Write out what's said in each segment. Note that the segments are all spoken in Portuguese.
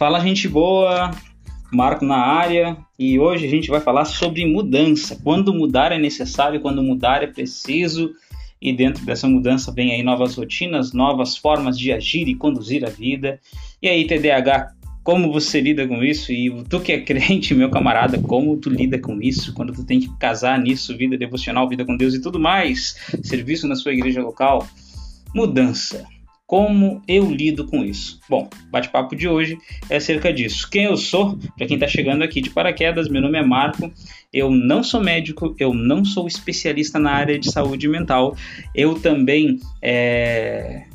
Fala gente boa, Marco na área e hoje a gente vai falar sobre mudança. Quando mudar é necessário, quando mudar é preciso e dentro dessa mudança vem aí novas rotinas, novas formas de agir e conduzir a vida. E aí, TDAH, como você lida com isso? E tu que é crente, meu camarada, como tu lida com isso? Quando tu tem que casar nisso, vida devocional, vida com Deus e tudo mais, serviço na sua igreja local, mudança. Como eu lido com isso? Bom, bate-papo de hoje é acerca disso. Quem eu sou? Para quem está chegando aqui de paraquedas, meu nome é Marco. Eu não sou médico, eu não sou especialista na área de saúde mental. Eu também é,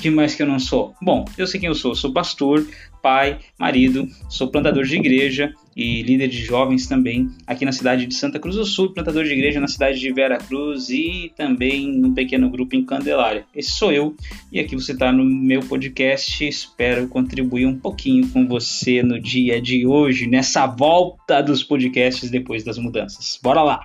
que mais que eu não sou? Bom, eu sei quem eu sou. Sou pastor, pai, marido, sou plantador de igreja e líder de jovens também aqui na cidade de Santa Cruz do Sul, plantador de igreja na cidade de Vera Cruz e também num pequeno grupo em Candelária. Esse sou eu e aqui você está no meu podcast. Espero contribuir um pouquinho com você no dia de hoje, nessa volta dos podcasts depois das mudanças. Bora lá!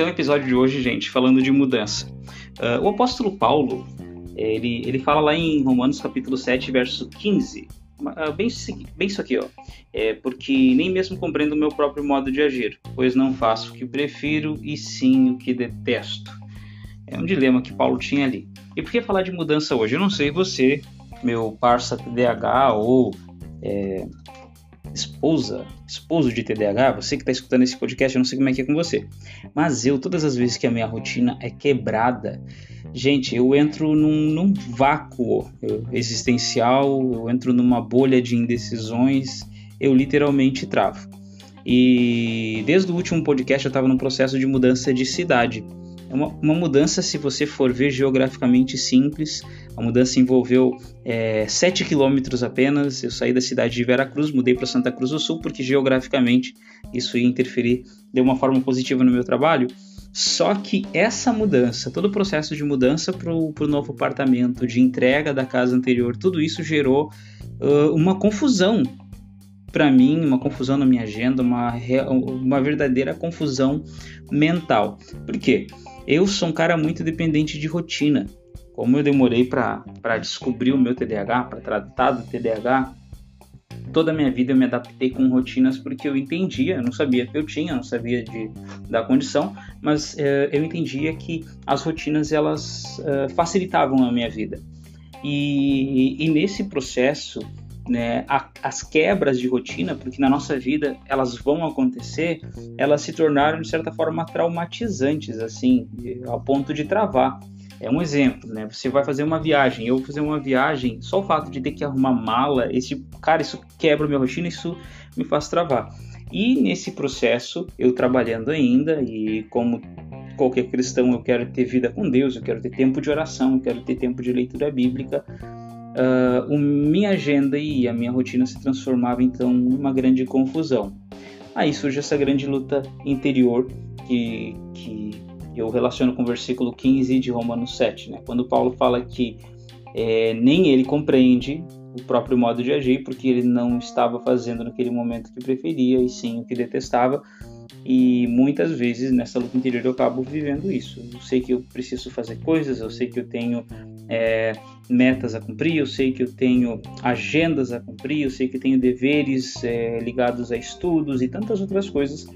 Então, episódio de hoje, gente, falando de mudança. Uh, o apóstolo Paulo, ele, ele fala lá em Romanos capítulo 7, verso 15, uh, bem, bem isso aqui, ó. É, porque nem mesmo compreendo o meu próprio modo de agir, pois não faço o que prefiro e sim o que detesto. É um dilema que Paulo tinha ali. E por que falar de mudança hoje? Eu não sei você, meu parça TDAH ou é, esposa, esposo de TDAH, você que está escutando esse podcast, eu não sei como é que é com você, mas eu, todas as vezes que a minha rotina é quebrada, gente, eu entro num, num vácuo existencial, eu entro numa bolha de indecisões, eu literalmente travo. E desde o último podcast eu estava num processo de mudança de cidade. É uma, uma, mudança, se você for ver geograficamente simples, a mudança envolveu é, 7 quilômetros apenas. Eu saí da cidade de Veracruz, mudei para Santa Cruz do Sul, porque geograficamente isso ia interferir de uma forma positiva no meu trabalho. Só que essa mudança, todo o processo de mudança para o novo apartamento, de entrega da casa anterior, tudo isso gerou uh, uma confusão para mim, uma confusão na minha agenda, uma, uma verdadeira confusão mental. Por quê? Eu sou um cara muito dependente de rotina. Como eu demorei para descobrir o meu TDAH, para tratar do TDAH, toda a minha vida eu me adaptei com rotinas porque eu entendia, eu não sabia que eu tinha, não sabia de, da condição, mas eh, eu entendia que as rotinas elas eh, facilitavam a minha vida. E, e nesse processo né, a, as quebras de rotina, porque na nossa vida elas vão acontecer, elas se tornaram de certa forma traumatizantes, assim, ao ponto de travar. É um exemplo, né? Você vai fazer uma viagem, eu vou fazer uma viagem, só o fato de ter que arrumar mala, esse cara, isso quebra minha rotina, isso me faz travar. E nesse processo, eu trabalhando ainda e como qualquer cristão, eu quero ter vida com Deus, eu quero ter tempo de oração, eu quero ter tempo de leitura bíblica uh, minha agenda e a minha rotina se transformava então em uma grande confusão. Aí surge essa grande luta interior que, que eu relaciono com o versículo 15 de Romanos 7, né? quando Paulo fala que é, nem ele compreende o próprio modo de agir, porque ele não estava fazendo naquele momento o que preferia e sim o que detestava, e muitas vezes nessa luta interior eu acabo vivendo isso. Eu sei que eu preciso fazer coisas, eu sei que eu tenho é, metas a cumprir, eu sei que eu tenho agendas a cumprir, eu sei que eu tenho deveres é, ligados a estudos e tantas outras coisas.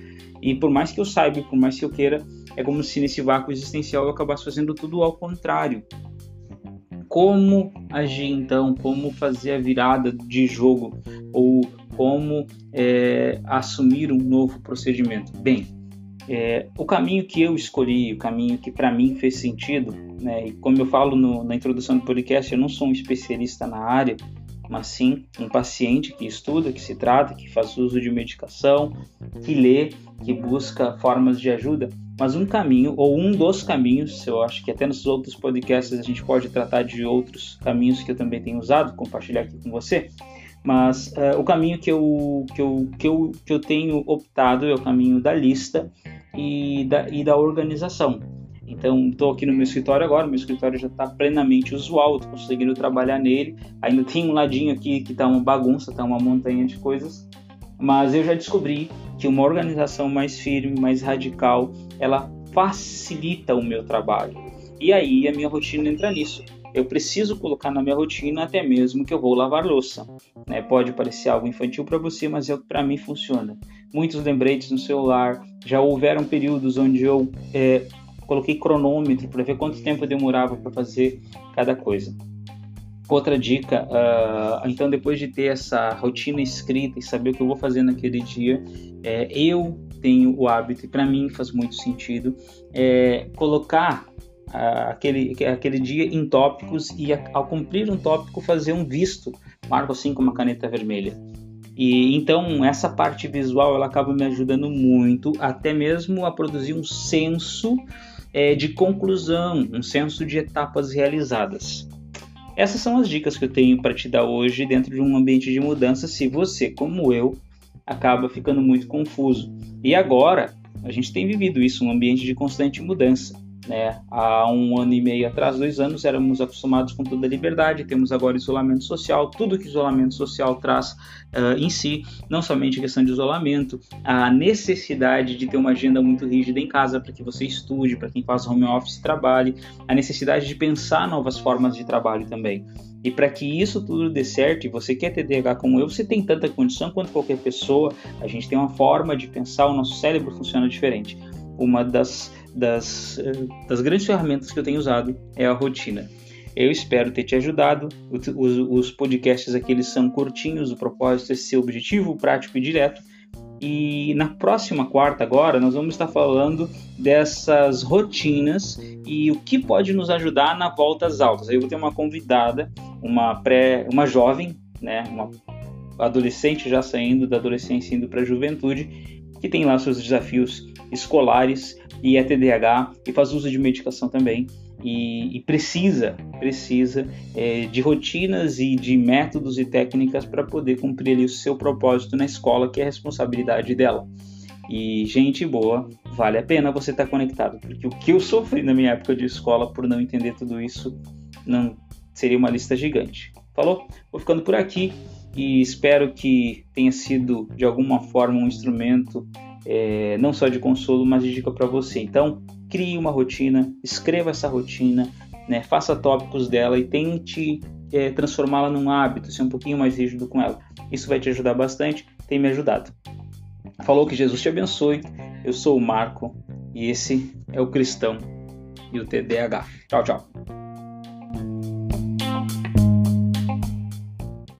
E por mais que eu saiba, por mais que eu queira, é como se nesse vácuo existencial eu acabasse fazendo tudo ao contrário. Como agir então? Como fazer a virada de jogo? Ou como é, assumir um novo procedimento? Bem, é, o caminho que eu escolhi, o caminho que para mim fez sentido, né, e como eu falo no, na introdução do podcast, eu não sou um especialista na área, mas sim um paciente que estuda, que se trata, que faz uso de medicação, que lê, que busca formas de ajuda. Mas um caminho, ou um dos caminhos, eu acho que até nos outros podcasts a gente pode tratar de outros caminhos que eu também tenho usado, compartilhar aqui com você, mas uh, o caminho que eu, que, eu, que, eu, que eu tenho optado é o caminho da lista e da, e da organização. Então, estou aqui no meu escritório agora, meu escritório já está plenamente usual, estou conseguindo trabalhar nele. Ainda tem um ladinho aqui que está uma bagunça, está uma montanha de coisas, mas eu já descobri que uma organização mais firme, mais radical, ela facilita o meu trabalho. E aí a minha rotina entra nisso. Eu preciso colocar na minha rotina até mesmo que eu vou lavar louça. Né? Pode parecer algo infantil para você, mas é para mim funciona. Muitos lembretes no celular. Já houveram períodos onde eu é, coloquei cronômetro para ver quanto tempo demorava para fazer cada coisa. Outra dica, uh, então depois de ter essa rotina escrita e saber o que eu vou fazer naquele dia, é, eu tenho o hábito, e para mim faz muito sentido, é, colocar aquele, aquele dia em tópicos e ao cumprir um tópico fazer um visto, marco assim com uma caneta vermelha. E então essa parte visual ela acaba me ajudando muito, até mesmo a produzir um senso é, de conclusão, um senso de etapas realizadas. Essas são as dicas que eu tenho para te dar hoje dentro de um ambiente de mudança, se você, como eu, acaba ficando muito confuso. E agora, a gente tem vivido isso, um ambiente de constante mudança. Né? Há um ano e meio atrás, dois anos, éramos acostumados com toda a liberdade, temos agora isolamento social, tudo que isolamento social traz uh, em si, não somente a questão de isolamento, a necessidade de ter uma agenda muito rígida em casa para que você estude, para quem faz home office trabalhe, a necessidade de pensar novas formas de trabalho também. E para que isso tudo dê certo, e você quer ter TDAH como eu, você tem tanta condição quanto qualquer pessoa, a gente tem uma forma de pensar, o nosso cérebro funciona diferente. Uma das das, eh, das grandes ferramentas que eu tenho usado é a rotina. Eu espero ter te ajudado. Os, os podcasts aqui eles são curtinhos, o propósito é ser objetivo, prático e direto. E na próxima quarta, agora, nós vamos estar falando dessas rotinas e o que pode nos ajudar na volta às altas. Eu vou ter uma convidada, uma pré, uma jovem, né, uma adolescente já saindo da adolescência indo para a juventude, que tem lá seus desafios escolares e é TDAH e faz uso de medicação também e, e precisa precisa é, de rotinas e de métodos e técnicas para poder cumprir ali, o seu propósito na escola, que é a responsabilidade dela. E gente boa, vale a pena você estar tá conectado, porque o que eu sofri na minha época de escola por não entender tudo isso não seria uma lista gigante. Falou? Vou ficando por aqui e espero que tenha sido de alguma forma um instrumento é, não só de consolo, mas de dica para você. Então, crie uma rotina, escreva essa rotina, né, faça tópicos dela e tente é, transformá-la num hábito, ser um pouquinho mais rígido com ela. Isso vai te ajudar bastante, tem me ajudado. Falou que Jesus te abençoe. Eu sou o Marco e esse é o Cristão e o TDAH. Tchau, tchau.